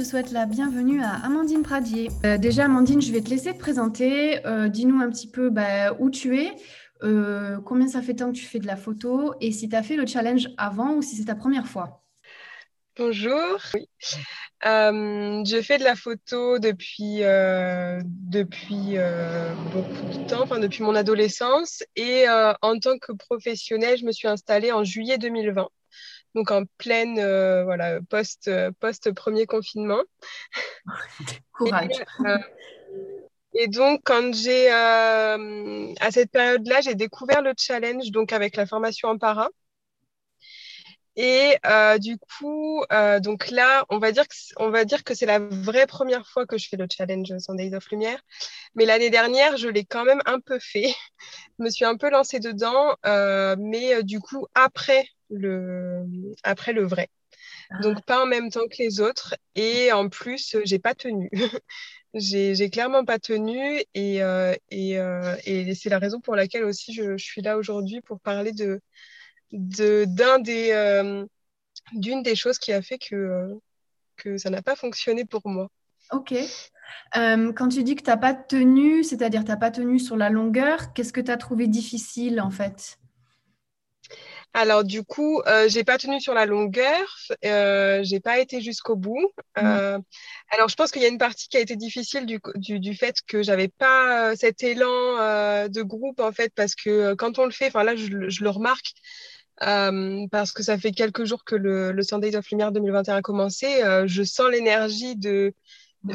Je souhaite la bienvenue à Amandine Pradier. Euh, déjà, Amandine, je vais te laisser te présenter. Euh, dis-nous un petit peu bah, où tu es, euh, combien ça fait temps que tu fais de la photo et si tu as fait le challenge avant ou si c'est ta première fois. Bonjour. Oui. je fais de la photo depuis, depuis beaucoup de temps, depuis mon adolescence. Et en tant que professionnelle, je me suis installée en juillet 2020 donc en pleine euh, voilà post euh, post premier confinement. Courage. Euh, et, donc quand j'ai à cette période-là, j'ai découvert le challenge donc avec la formation en para. Et du coup, donc là, on va dire que on va dire que c'est la vraie première fois que je fais le challenge sans Days of Lumière. Mais l'année dernière, je l'ai quand même un peu fait. je me suis un peu lancée dedans, mais du coup après le, après le vrai. Ah. Donc pas en même temps que les autres. Et en plus, j'ai pas tenu. j'ai clairement pas tenu. Et, euh, et, euh, et c'est la raison pour laquelle aussi je, je suis là aujourd'hui pour parler de d'un des euh, d'une des choses qui a fait que, que ça n'a pas fonctionné pour moi. Ok. quand tu dis que tu n'as pas tenu, c'est-à-dire tu n'as pas tenu sur la longueur, qu'est-ce que tu as trouvé difficile en fait? Alors du coup, euh, j'ai pas tenu sur la longueur, euh, j'ai pas été jusqu'au bout. Mmh. Euh, alors je pense qu'il y a une partie qui a été difficile du, du, du fait que j'avais pas euh, cet élan euh, de groupe en fait, parce que quand on le fait, enfin là je, je, le remarque. parce que ça fait quelques jours que le, le Sundays of Lumière 2021 a commencé, je sens l'énergie de,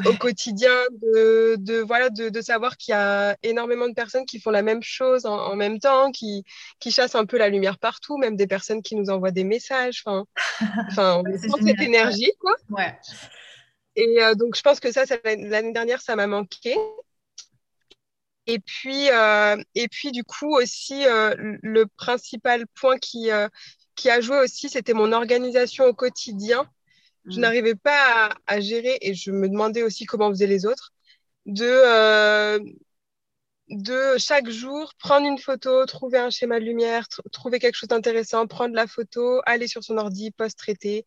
au quotidien, de, de voilà, de, de savoir qu'il y a énormément de personnes qui font la même chose en, en, même temps, qui, qui chassent un peu la lumière partout, même des personnes qui nous envoient des messages. Enfin, enfin on sent cette énergie, quoi. Ouais. Et euh, donc, je pense que ça, l'année dernière, ça m'a manqué. Et puis, euh, et puis, du coup, aussi, euh, le principal point qui, euh, qui a joué aussi, c'était mon organisation au quotidien je mm. n'arrivais pas à, gérer et je me demandais aussi comment faisaient les autres de euh, de chaque jour prendre une photo, trouver un schéma de lumière, trouver quelque chose d'intéressant, prendre la photo, aller sur son ordi, post-traiter,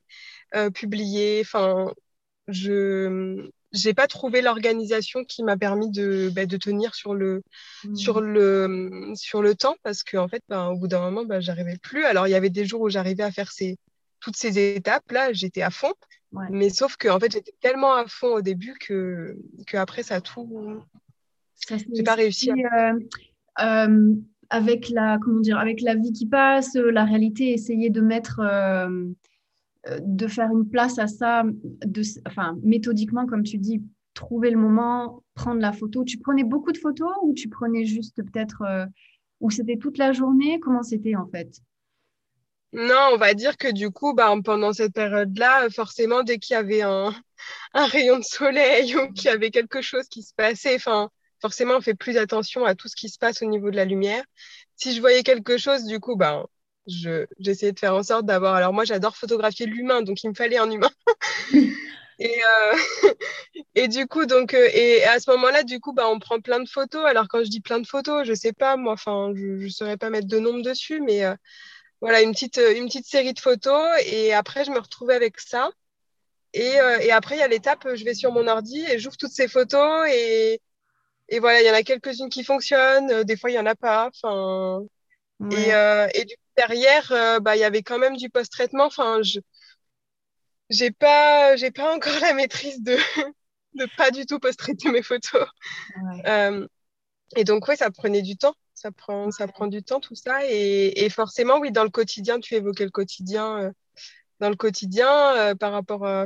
euh, publier. Enfin, je j'ai pas trouvé l'organisation qui m'a permis de, bah, de tenir sur le, mm. sur, le, sur le temps parce qu'en en fait, bah, au bout d'un moment, bah, j'arrivais plus. Alors, il y avait des jours où j'arrivais à faire ces, toutes ces étapes-là, j'étais à fond. Mais sauf que en fait, j'étais tellement à fond au début que, que après, ça tout. J'ai pas réussi. À... Euh, euh, avec la comment dire, avec la vie qui passe, la réalité, essayer de mettre, euh, de faire une place à ça, de, enfin méthodiquement, comme tu dis, trouver le moment, prendre la photo. Tu prenais beaucoup de photos ou tu prenais juste peut-être, ou c'était toute la journée? Comment c'était en fait? Non, on va dire que du coup, bah, pendant cette période-là, forcément, dès qu'il y avait un, un, rayon de soleil ou qu'il y avait quelque chose qui se passait, enfin, forcément, on fait plus attention à tout ce qui se passe au niveau de la lumière. Si je voyais quelque chose, du coup, bah, je, j'essayais de faire en sorte d'avoir. Alors, moi, j'adore photographier l'humain, donc il me fallait un humain. et, euh, et du coup, donc, euh, et à ce moment-là, du coup, bah, on prend plein de photos. Alors, quand je dis plein de photos, je sais pas, moi, enfin, je ne saurais pas mettre de nombre dessus, mais. Euh, voilà, une petite, une petite série de photos. Et après, je me retrouvais avec ça. Et, euh, et après, il y a l'étape, je vais sur mon ordi et j'ouvre toutes ces photos. Et, et voilà, il y en a quelques-unes qui fonctionnent. Des fois, il n'y en a pas. Enfin, Et, euh, et du derrière, euh, bah, il y avait quand même du post-traitement. Enfin, je j'ai pas, j'ai pas encore la maîtrise de de pas du tout post-traiter mes photos. Euh, et donc, oui, ça prenait du temps. Ça prend, ça prend du temps, tout ça. Et, et, forcément, oui, dans le quotidien, tu évoquais le quotidien. dans le quotidien, par rapport à,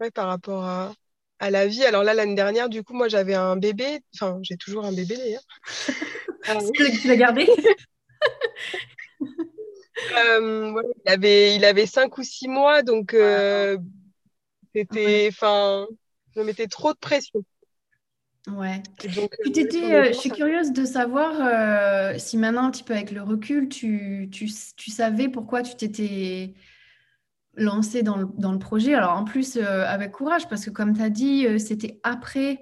ouais, par rapport à, à la vie. Alors là, l'année dernière, du coup, moi, j'avais un bébé. Enfin, j'ai toujours un bébé d'ailleurs. tu l'as gardé? Euh, il, avait, il avait cinq ou six mois, donc euh, c'était, enfin, je me mettais trop de pression. Ouais. Donc, tu t'étais, euh, je suis curieuse de savoir si maintenant, un petit peu avec le recul, tu, tu, tu savais pourquoi tu t'étais lancé dans le, dans le, projet? Alors en plus, euh, avec courage, parce que comme tu as dit, euh, c'était après,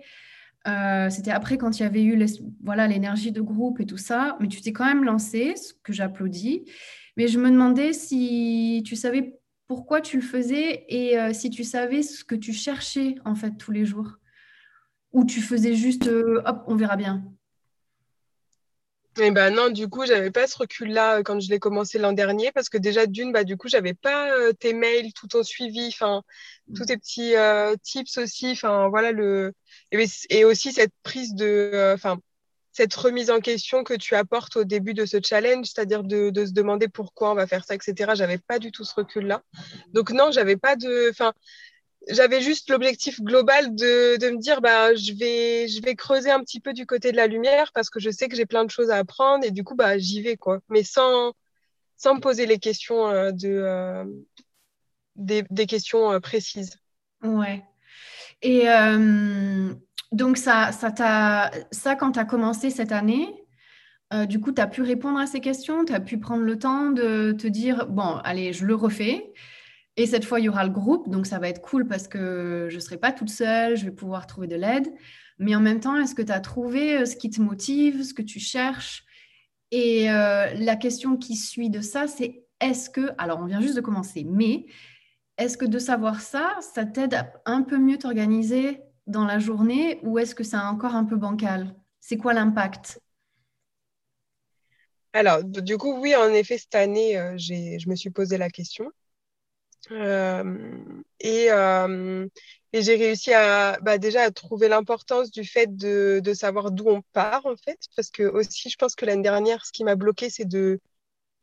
euh, c'était après quand il y avait eu voilà l'énergie de groupe et tout ça, mais tu t'es quand même lancé, ce que j'applaudis. Mais je me demandais si tu savais pourquoi tu le faisais et si tu savais ce que tu cherchais en fait tous les jours. Ou tu faisais juste, hop, on verra bien. Eh ben non, du coup, j'avais pas ce recul-là euh, quand je l'ai commencé l'an dernier parce que déjà d'une, bah du coup, j'avais pas euh, tes mails, tout ton suivi, enfin tous tes petits euh, tips aussi, enfin voilà le et, aussi cette prise de, enfin cette remise en question que tu apportes au début de ce challenge, c'est-à-dire de, de, se demander pourquoi on va faire ça, etc. J'avais pas du tout ce recul-là. Donc non, j'avais pas de, enfin j'avais juste l'objectif global de, de, me dire bah je vais je vais creuser un petit peu du côté de la lumière parce que je sais que j'ai plein de choses à apprendre et du coup bah j'y vais quoi. Mais sans sans me poser les questions euh, de euh, des, questions euh, précises. Ouais. Et donc ça ça ça quand tu as commencé cette année du coup, tu as pu répondre à ces questions, tu as pu prendre le temps de te dire, bon, allez, je le refais? Et cette fois, il y aura le groupe, donc ça va être cool parce que je ne serai pas toute seule, je vais pouvoir trouver de l'aide. Mais en même temps, est-ce que tu as trouvé euh, ce qui te motive, ce que tu cherches? Et euh, la question qui suit de ça, c'est est-ce que, alors on vient juste de commencer, mais est-ce que de savoir ça, ça t'aide à un peu mieux t'organiser dans la journée ou est-ce que c'est encore un peu bancal? C'est quoi l'impact? Alors, du coup, oui, en effet, cette année, euh, je me suis posé la question. Euh, et, euh, et j'ai réussi à bah, déjà à trouver l'importance du fait de, de savoir d'où on part en fait, parce que aussi je pense que l'année dernière, ce qui m'a bloqué, c'est de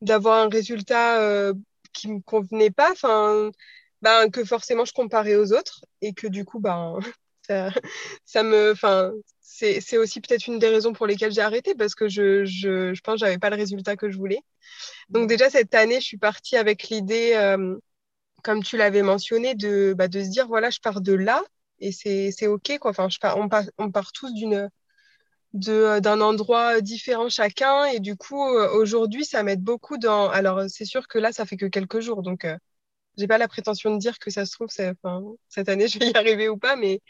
d'avoir un résultat euh, qui me convenait pas, enfin, ben, que forcément je comparais aux autres et que du coup, ben, ça, ça me, enfin, c'est aussi peut-être une des raisons pour lesquelles j'ai arrêté parce que je, je, je pense que j'avais pas le résultat que je voulais. Donc déjà cette année, je suis partie avec l'idée euh, comme tu l'avais mentionné, de, bah, de se dire, voilà, je pars de là et c'est OK. Quoi. Enfin, je on, part, on part tous d'une d'un endroit différent chacun et du coup euh, aujourd'hui ça m'aide beaucoup dans alors c'est sûr que là ça fait que quelques jours donc euh, j'ai pas la prétention de dire que ça se trouve cette année je vais y arriver ou pas mais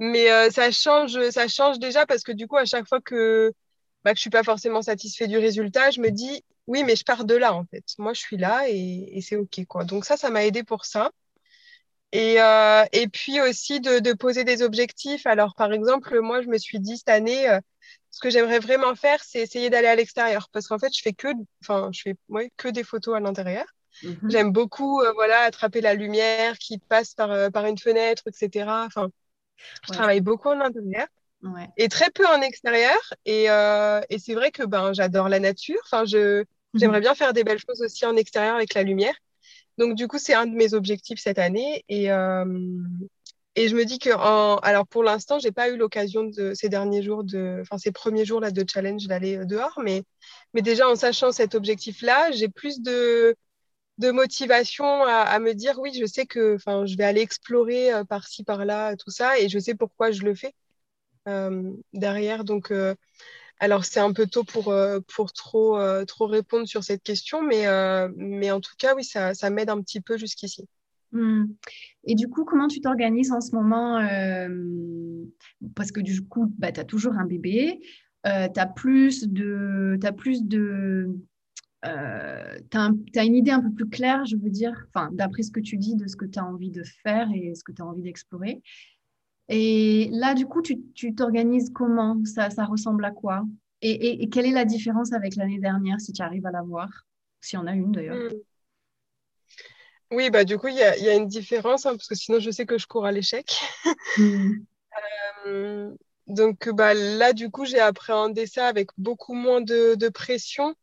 mais euh, ça change ça change déjà parce que du coup à chaque fois que bah, que je suis pas forcément satisfait du résultat je me dis oui, mais je pars de là, en fait. Moi, je suis là et, c'est OK, quoi. Donc ça, ça m'a aidé pour ça. Et, euh, et puis aussi de, poser des objectifs. Alors, par exemple, moi, je me suis dit cette année, euh, ce que j'aimerais vraiment faire, c'est essayer d'aller à l'extérieur. Parce qu'en fait, je fais que, enfin, je fais que des photos à l'intérieur. Mhm. J'aime beaucoup, euh, voilà, attraper la lumière qui passe par, par une fenêtre, etc. Enfin, je travaille beaucoup en intérieur. Et très peu en extérieur. Et, et c'est vrai que ben, j'adore la nature. Enfin, je, J'aimerais mhm. bien faire des belles choses aussi en extérieur avec la lumière. Donc, du coup, c'est un de mes objectifs cette année. Et, euh, et je me dis que, en... alors pour l'instant, j'ai pas eu l'occasion de ces derniers jours, de... enfin ces premiers jours là de challenge d'aller euh, dehors, mais, mais déjà en sachant cet objectif-là, j'ai plus de, de motivation à, me dire oui, je sais que, je vais aller explorer euh, par-ci par-là tout ça, et je sais pourquoi je le fais derrière. Donc alors, c'est un peu tôt pour, euh, pour trop, euh, trop répondre sur cette question, mais, euh, mais en tout cas, oui, ça, ça m'aide un petit peu jusqu'ici. Hmm. Et du coup, comment tu t'organises en ce moment Parce que du coup, bah, tu as toujours un bébé, tu as plus de... As plus de tu as, une idée un peu plus claire, je veux dire, d'après ce que tu dis, de ce que tu as envie de faire et ce que tu as envie d'explorer. Et là, du coup, tu t'organises comment? Ça, ça ressemble à quoi? Et, quelle est la différence avec l'année dernière, si tu arrives à la voir? S'il y en a une d'ailleurs. Hmm. Oui, bah du coup, il y a, une différence, hein, parce que sinon, je sais que je cours à l'échec. Hmm. Euh, donc bah, là, du coup, j'ai appréhendé ça avec beaucoup moins de, pression.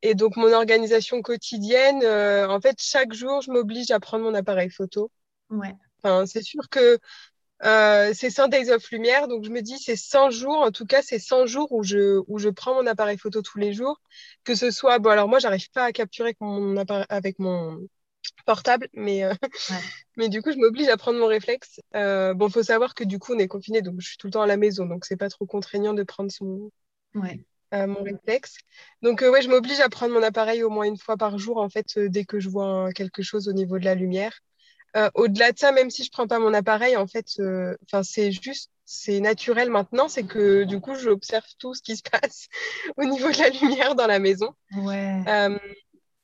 Et donc, mon organisation quotidienne, euh, en fait, chaque jour, je m'oblige à prendre mon appareil photo. Ouais. Enfin, c'est sûr que euh, c'est 100 Days of Lumière, donc je me dis c'est 100 jours, en tout cas c'est 100 jours où je, où je prends mon appareil photo tous les jours, que ce soit, bon alors moi j'arrive pas à capturer avec mon, avec mon portable, mais, euh, mais du coup je m'oblige à prendre mon réflexe. Euh, bon, faut savoir que du coup on est confiné, donc je suis tout le temps à la maison, donc c'est pas trop contraignant de prendre son, ouais. Euh, mon réflexe. Donc ouais, je m'oblige à prendre mon appareil au moins une fois par jour, en fait, dès que je vois quelque chose au niveau de la lumière. Euh, au-delà de ça, même si je prends pas mon appareil, en fait, euh, c'est juste, c'est naturel maintenant, c'est que du coup, j'observe tout ce qui se passe au niveau de la lumière dans la maison. Ouais. Euh,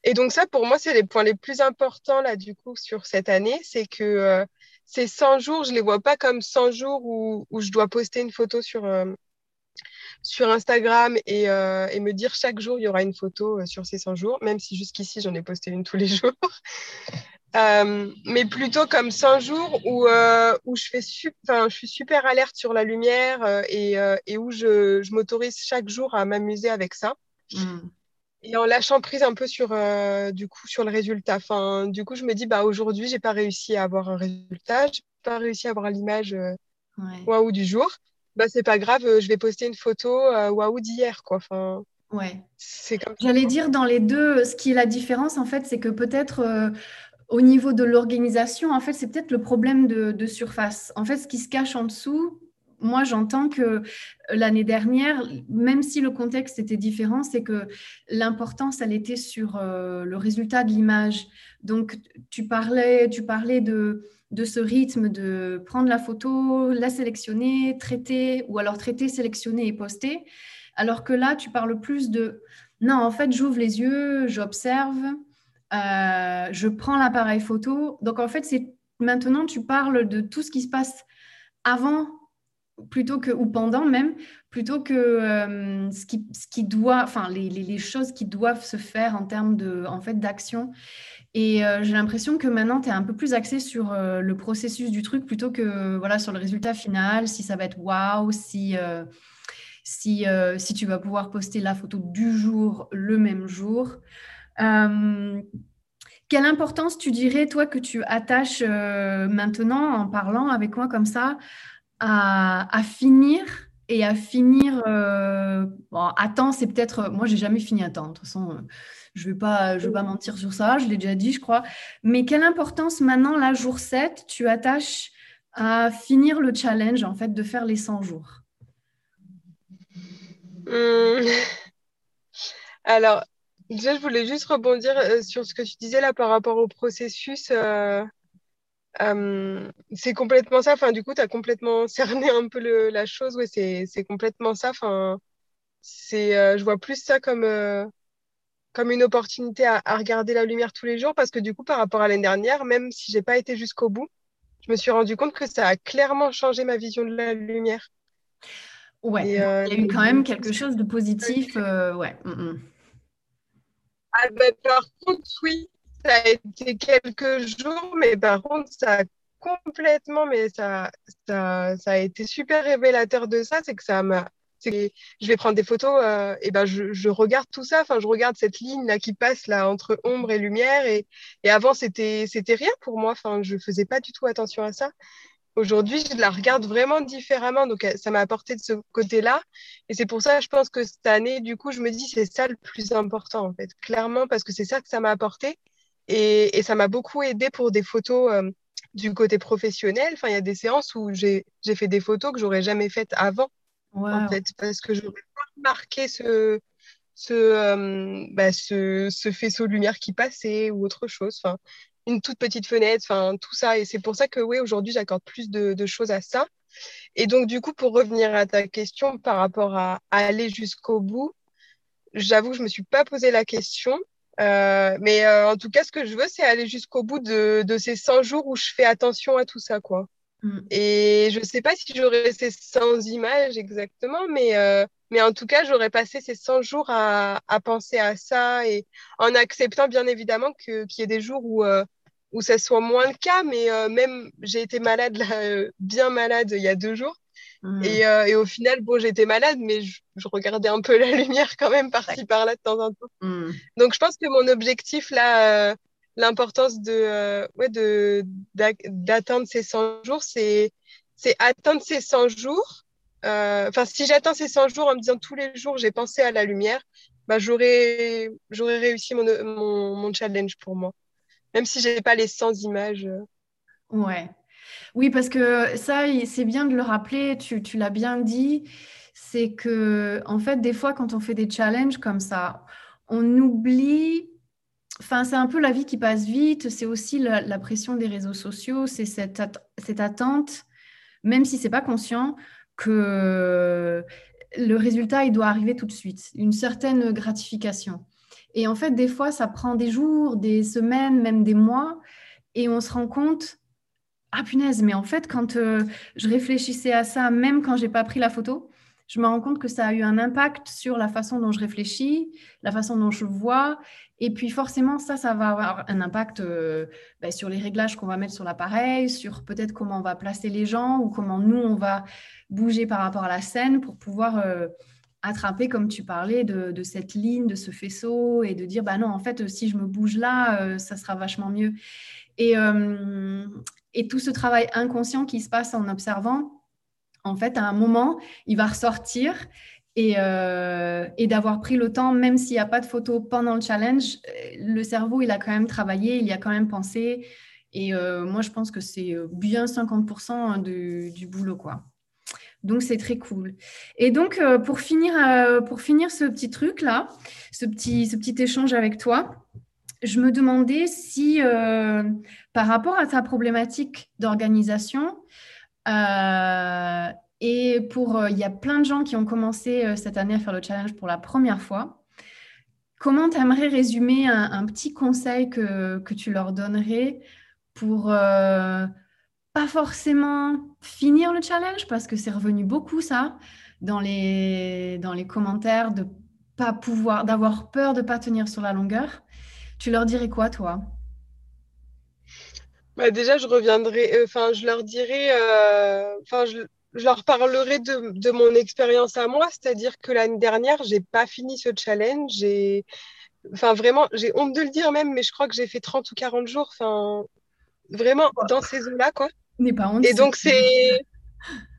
et donc ça, pour moi, c'est les points les plus importants là, du coup, sur cette année, c'est que ces 100 jours, je les vois pas comme 100 jours où, où je dois poster une photo sur sur Instagram et, et, me dire chaque jour il y aura une photo sur ces 100 jours, même si jusqu'ici j'en ai posté une tous les jours. Euh, mais plutôt comme 100 jours où, euh, où je, fais je suis super alerte sur la lumière euh, et, et, où je, je m'autorise chaque jour à m'amuser avec ça. Mm. Et en lâchant prise un peu sur, du coup, sur le résultat. Enfin, du coup, je me dis, bah, aujourd'hui, j'ai pas réussi à avoir un résultat, j'ai pas réussi à avoir l'image waouh du jour. Bah, c'est pas grave, je vais poster une photo waouh d'hier. Quoi. Enfin, Ouais. J'allais dire dans les deux, ce qui est la différence, en fait, c'est que peut-être au niveau de l'organisation, en fait, c'est peut-être le problème de, surface. En fait, ce qui se cache en dessous, moi, j'entends que euh, l'année dernière, même si le contexte était différent, c'est que l'importance, elle était sur euh, le résultat de l'image. Donc, tu parlais, tu parlais de, de ce rythme de prendre la photo, la sélectionner, traiter, ou alors traiter, sélectionner et poster. Alors que là, tu parles plus de, non, en fait, j'ouvre les yeux, j'observe, euh, je prends l'appareil photo. Donc en fait, c'est maintenant tu parles de tout ce qui se passe avant plutôt que ou pendant même plutôt que euh, ce, qui, ce qui doit enfin les, les, choses qui doivent se faire en termes de en fait d'action et euh, j'ai l'impression que maintenant tu es un peu plus axé sur le processus du truc plutôt que voilà sur le résultat final si ça va être waouh si si, si tu vas pouvoir poster la photo du jour le même jour euh, quelle importance tu dirais, toi, que tu attaches euh, maintenant en parlant avec moi comme ça à, finir et à finir euh, à temps C'est peut-être, moi, j'ai jamais fini à temps. De toute façon, je ne vais, pas, vais pas mentir sur ça, je l'ai déjà dit, je crois. Mais quelle importance maintenant, là, jour 7, tu attaches à finir le challenge, en fait, de faire les 100 jours? Hum. Alors, Déjà, je voulais juste rebondir euh, sur ce que tu disais là par rapport au processus. Euh, euh, c'est complètement ça. Enfin, du coup, tu as complètement cerné un peu le, la chose. Ouais, c'est, c'est complètement ça. Enfin, c'est, je vois plus ça comme, comme une opportunité à, à, regarder la lumière tous les jours parce que du coup, par rapport à l'année dernière, même si j'ai pas été jusqu'au bout, je me suis rendu compte que ça a clairement changé ma vision de la lumière. Ouais, il y a eu quand même quelque chose de positif. ouais. Mm, mm. Ah, ben, par contre, oui, ça a été quelques jours, mais par contre, ça a complètement, mais ça, ça, ça a été super révélateur de ça, c'est que ça m'a je vais prendre des photos euh, et ben je, je, regarde tout ça. Enfin je regarde cette ligne là qui passe là entre ombre et lumière. Et, et avant c'était c'était rien pour moi. Enfin je faisais pas du tout attention à ça Aujourd'hui, je la regarde vraiment différemment. Donc, ça m'a apporté de ce côté-là. Et c'est pour ça, je pense que cette année, du coup, je me dis, c'est ça le plus important, en fait. Clairement, parce que c'est ça que ça m'a apporté. Et, et ça m'a beaucoup aidé pour des photos euh, du côté professionnel. Enfin, il y a des séances où j'ai fait des photos que j'aurais jamais faites avant, en fait, parce que j'aurais pas marqué ce, ce, euh, bah, ce, ce, faisceau de lumière qui passait ou autre chose. Enfin, une toute petite fenêtre, enfin tout ça. Et c'est pour ça que oui, aujourd'hui, j'accorde plus de, choses à ça. Et donc, du coup, pour revenir à ta question par rapport à, aller jusqu'au bout, j'avoue que je ne me suis pas posé la question. Euh, mais euh, en tout cas, ce que je veux, c'est aller jusqu'au bout de, ces 100 jours où je fais attention à tout ça, quoi. Mm. Et je ne sais pas si j'aurai ces 100 images exactement, mais, euh, Mais en tout cas, j'aurais passé ces 100 jours à, à, penser à ça et en acceptant bien évidemment qu'il y ait des jours où, euh, où ça soit moins le cas. Mais euh, même, j'ai été malade, là, euh, bien malade il y a deux jours. Mmh. Et, et, au final, bon, j'étais malade, mais je, je, regardais un peu la lumière quand même par-ci par-là de temps en temps. Mmh. Donc, je pense que mon objectif là, l'importance de, ouais, de, d'atteindre ces 100 jours, c'est, c'est atteindre ces 100 jours enfin, si j'atteins ces 100 jours en me disant tous les jours j'ai pensé à la lumière, bah, j'aurais réussi mon, mon, challenge pour moi. Même si j'ai pas les 100 images. Euh. Ouais. Oui, parce que ça, c'est bien de le rappeler, tu, tu l'as bien dit, c'est que, en fait, des fois, quand on fait des challenges comme ça, on oublie, enfin, c'est un peu la vie qui passe vite, c'est aussi la, la, pression des réseaux sociaux, c'est cette, cette attente, même si c'est pas conscient, que le résultat, il doit arriver tout de suite, une certaine gratification. Et en fait, des fois, ça prend des jours, des semaines, même des mois, et on se rend compte, ah punaise, mais en fait, quand euh, je réfléchissais à ça, même quand j'ai pas pris la photo, je me rends compte que ça a eu un impact sur la façon dont je réfléchis, la façon dont je vois. Et puis forcément, ça, ça va avoir un impact euh, ben, sur les réglages qu'on va mettre sur l'appareil, sur peut-être comment on va placer les gens ou comment nous, on va bouger par rapport à la scène pour pouvoir euh, attraper, comme tu parlais, de, cette ligne, de ce faisceau et de dire, bah non, en fait, si je me bouge là, euh, ça sera vachement mieux. Et, et tout ce travail inconscient qui se passe en observant, en fait, à un moment, il va ressortir et, euh, d'avoir pris le temps, même s'il n'y a pas de photo pendant le challenge, le cerveau, il a quand même travaillé, il y a quand même pensé. Et euh, moi, je pense que c'est bien 50% du, du, boulot, quoi. Donc, c'est très cool. Et donc, euh, pour, finir, pour finir ce petit truc-là, ce petit, ce petit échange avec toi, je me demandais si, par rapport à ta problématique d'organisation, euh, et pour, euh, il y a plein de gens qui ont commencé euh, cette année à faire le challenge pour la première fois. Comment tu aimerais résumer un, petit conseil que, que, tu leur donnerais pour pas forcément finir le challenge? Parce que c'est revenu beaucoup ça dans les, dans les commentaires de pas pouvoir, d'avoir peur de pas tenir sur la longueur. Tu leur dirais quoi toi? Bah déjà, je reviendrai, euh, enfin, je leur dirai, euh, enfin, je, je, leur parlerai de, de mon expérience à moi, c'est-à-dire que l'année dernière, j'ai pas fini ce challenge. J'ai, enfin, vraiment, j'ai honte de le dire même, mais je crois que j'ai fait 30 ou 40 jours, enfin, vraiment dans ces eaux-là, quoi. N'est pas honte. Et donc, c'est.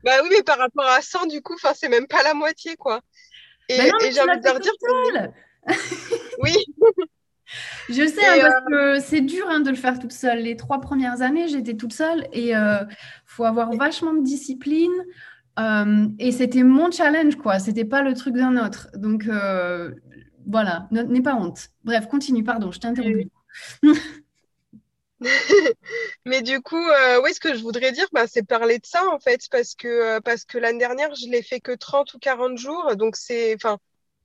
Bah oui, mais par rapport à 100, du coup, enfin, c'est même pas la moitié, quoi. Et, bah et j'ai envie de leur dire. oui. Je sais, hein, parce euh, que c'est dur hein, de le faire toute seule. Les trois premières années, j'étais toute seule et il euh, faut avoir vachement de discipline. Euh, et c'était mon challenge, quoi. C'était pas le truc d'un autre. Donc voilà, n'aie pas honte. Bref, continue, pardon, je t'ai interrompu. Mais du coup, oui, ce que je voudrais dire, bah, c'est parler de ça en fait, parce que, parce que l'année dernière, je l'ai fait que 30 ou 40 jours. Donc, c'est, enfin,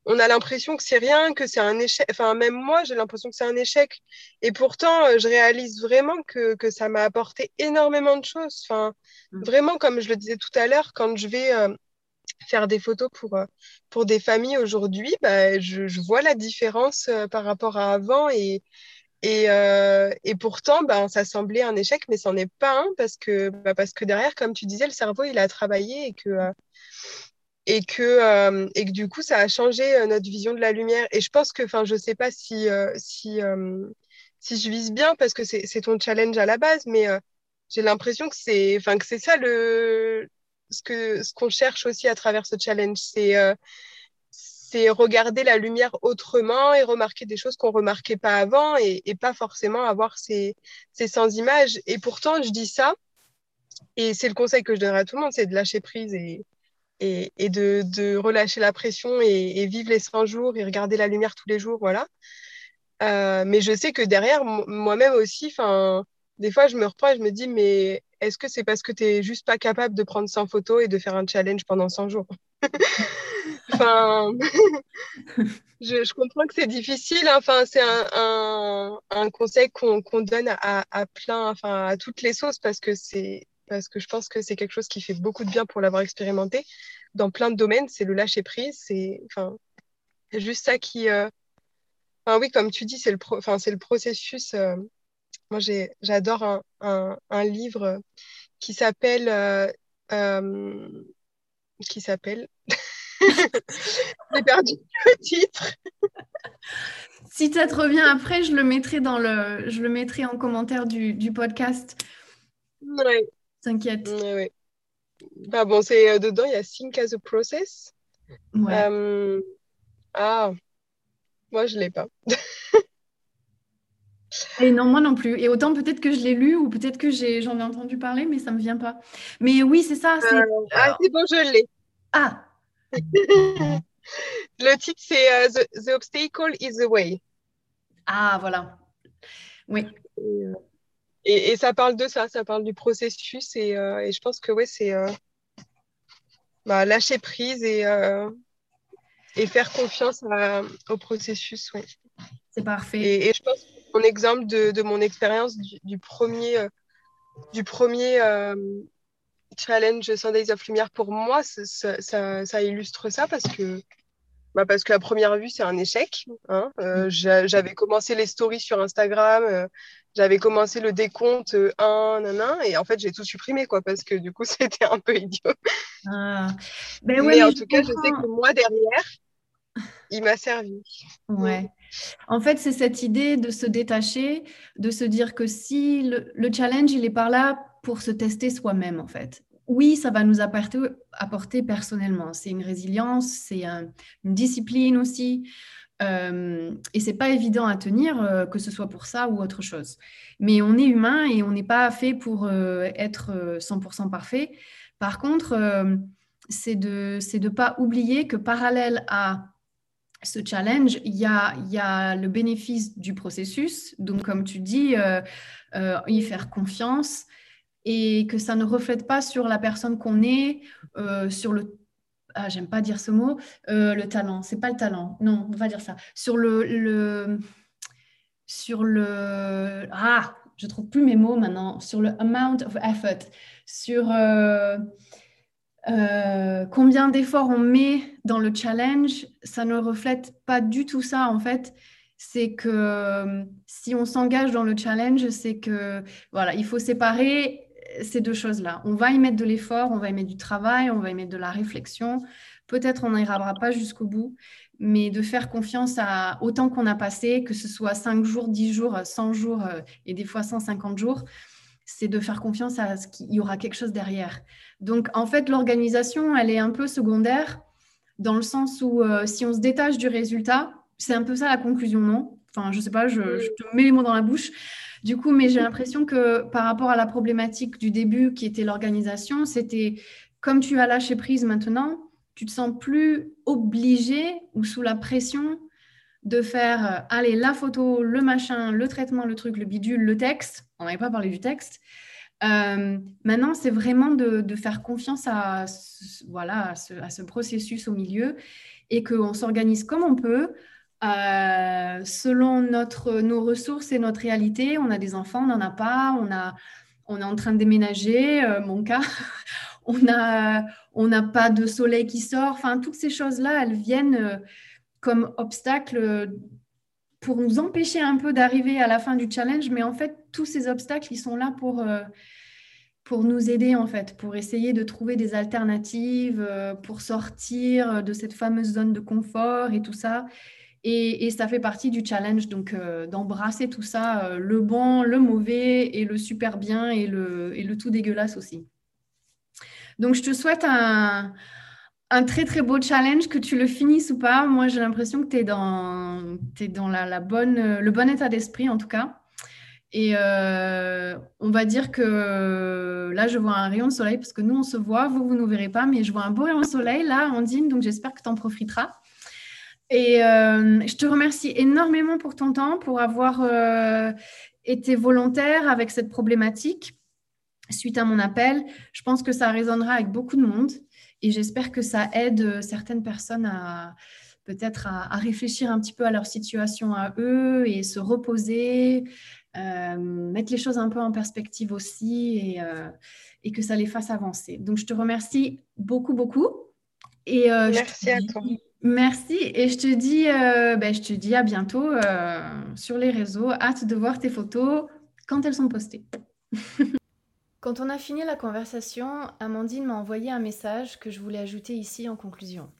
on a l'impression que c'est rien, que c'est un échec. Enfin, même moi, j'ai l'impression que c'est un échec. Et pourtant, euh, je réalise vraiment que, que ça m'a apporté énormément de choses. Enfin, mm. vraiment, comme je le disais tout à l'heure, quand je vais euh, faire des photos pour, euh, pour des familles aujourd'hui, bah, je, je, vois la différence par rapport à avant. Et, et, et pourtant, bah, ça semblait un échec, mais c'en est pas un parce que, bah, parce que derrière, comme tu disais, le cerveau, il a travaillé et que et que, euh, et que du coup, ça a changé euh, notre vision de la lumière. Et je pense que, enfin, je sais pas si, euh, si, si je vise bien parce que c'est ton challenge à la base, mais j'ai l'impression que c'est, ça le, ce que, ce qu'on cherche aussi à travers ce challenge, c'est, c'est regarder la lumière autrement et remarquer des choses qu'on remarquait pas avant et, et pas forcément avoir ces, ces 100 images. Et pourtant, je dis ça. Et c'est le conseil que je donnerais à tout le monde, c'est de lâcher prise et, et, de, relâcher la pression et, vivre les 100 jours et regarder la lumière tous les jours, voilà. Euh, mais je sais que derrière, moi-même aussi, des fois, je me reprends et je me dis, mais est-ce que c'est parce que tu n'es juste pas capable de prendre 100 photos et de faire un challenge pendant 100 jours? Enfin, je, comprends que c'est difficile. Hein. C'est un, conseil qu'on donne à, à, plein, enfin, à toutes les sauces parce que c'est parce que je pense que c'est quelque chose qui fait beaucoup de bien pour l'avoir expérimenté dans plein de domaines. C'est le lâcher prise. C'est enfin, juste ça qui. Euh, enfin, oui, comme tu dis, c'est le, enfin, c'est le processus. Euh, moi, j'adore un, un, un, livre qui s'appelle. Euh, qui s'appelle. J'ai perdu le titre. si ça te revient après, je le mettrai dans le, je le mettrai en commentaire du, du podcast. Ouais. T'inquiète. Ouais, Bah bon, c'est euh, dedans, il y a Think as a Process. Ouais. Euh, ah, moi je l'ai pas. Et non, moi non plus. Et autant peut-être que je l'ai lu ou peut-être que j'en ai, entendu parler, mais ça me vient pas. Mais oui, c'est ça. Euh, ah, c'est bon, je l'ai. Ah. Le titre, c'est the, the, Obstacle is the Way. Ah, voilà. Oui. Et, et, ça parle de ça, ça parle du processus. Et, euh, et je pense que ouais, c'est euh, bah, lâcher prise et, euh, et faire confiance à, au processus. Ouais. C'est parfait. Et, je pense que mon exemple de, de mon expérience du, du, premier, du premier challenge 100 Days of Lumière pour moi, ça, ça, ça illustre ça parce que bah parce qu'à première vue, c'est un échec. Hein. Euh, j'avais commencé les stories sur Instagram, euh, j'avais commencé le décompte 1, euh, nanan, et en fait, j'ai tout supprimé, quoi, parce que du coup, c'était un peu idiot. Ah. Ben mais en tout cas, je sais que moi, derrière, il m'a servi. Ouais. En fait, c'est cette idée de se détacher, de se dire que si le, le challenge, il est par là pour se tester soi-même, en fait oui, ça va nous apporter, apporter personnellement. C'est une résilience, c'est une discipline aussi. Euh, et c'est pas évident à tenir, euh, que ce soit pour ça ou autre chose. Mais on est humain et on n'est pas fait pour euh, être 100% parfait. Par contre, c'est de ne pas oublier que parallèle à ce challenge, il y a le bénéfice du processus. Donc, comme tu dis, y faire confiance, et que ça ne reflète pas sur la personne qu'on est, euh, sur le ah, j'aime pas dire ce mot, euh, le talent, c'est pas le talent, non, on va dire ça, sur le, le, sur le, ah, je trouve plus mes mots maintenant, sur le amount of effort, sur euh, combien d'efforts on met dans le challenge, ça ne reflète pas du tout ça en fait. C'est que si on s'engage dans le challenge, c'est que voilà, il faut séparer ces deux choses-là. On va y mettre de l'effort, on va y mettre du travail, on va y mettre de la réflexion. Peut-être on n'ira pas jusqu'au bout, mais de faire confiance à autant qu'on a passé, que ce soit 5 jours, 10 jours, 100 jours euh, et des fois 150 jours, c'est de faire confiance à ce qu'il y aura quelque chose derrière. Donc en fait, l'organisation, elle est un peu secondaire dans le sens où euh, si on se détache du résultat, c'est un peu ça la conclusion, non? Enfin, je sais pas, je, je te mets les mots dans la bouche. Du coup, mais j'ai l'impression que par rapport à la problématique du début qui était l'organisation, c'était comme tu as lâché prise maintenant, tu te sens plus obligé ou sous la pression de faire euh, allez la photo, le machin, le traitement, le truc, le bidule, le texte. On n'avait pas parlé du texte. Euh, maintenant, c'est vraiment de, faire confiance à, voilà, à ce, processus au milieu et qu'on s'organise comme on peut euh, selon notre, nos ressources et notre réalité. On a des enfants, on n'en a pas, on, a, on est en train de déménager, euh, mon cas, on n'a on pas de soleil qui sort. Enfin, toutes ces choses-là, elles viennent euh, comme obstacles pour nous empêcher un peu d'arriver à la fin du challenge. Mais en fait, tous ces obstacles, ils sont là pour pour nous aider en fait, pour essayer de trouver des alternatives, pour sortir de cette fameuse zone de confort et tout ça. Et, ça fait partie du challenge, donc euh, d'embrasser tout ça, euh, le bon, le mauvais et le super bien et le, tout dégueulasse aussi. Donc je te souhaite un, très très beau challenge, que tu le finisses ou pas. Moi j'ai l'impression que tu es dans, le bon état d'esprit en tout cas. Et euh, on va dire que là, je vois un rayon de soleil parce que nous, on se voit, vous, vous ne nous verrez pas, mais je vois un beau rayon de soleil là, Andine, donc j'espère que tu en profiteras. Et euh, je te remercie énormément pour ton temps, pour avoir euh, été volontaire avec cette problématique suite à mon appel. Je pense que ça résonnera avec beaucoup de monde et j'espère que ça aide certaines personnes à peut-être à, réfléchir un petit peu à leur situation à eux et se reposer, euh, mettre les choses un peu en perspective aussi et, et que ça les fasse avancer. Donc, je te remercie beaucoup, beaucoup. Et, euh, merci à toi. Merci et je te dis, euh, ben, je te dis à bientôt euh, sur les réseaux. Hâte de voir tes photos quand elles sont postées. quand on a fini la conversation, Amandine m'a envoyé un message que je voulais ajouter ici en conclusion.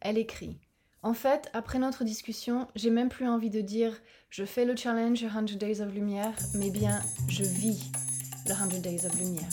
Elle écrit En fait, après notre discussion, j'ai même plus envie de dire je fais le challenge 100 Days of Lumière, mais bien je vis le 100 Days of Lumière.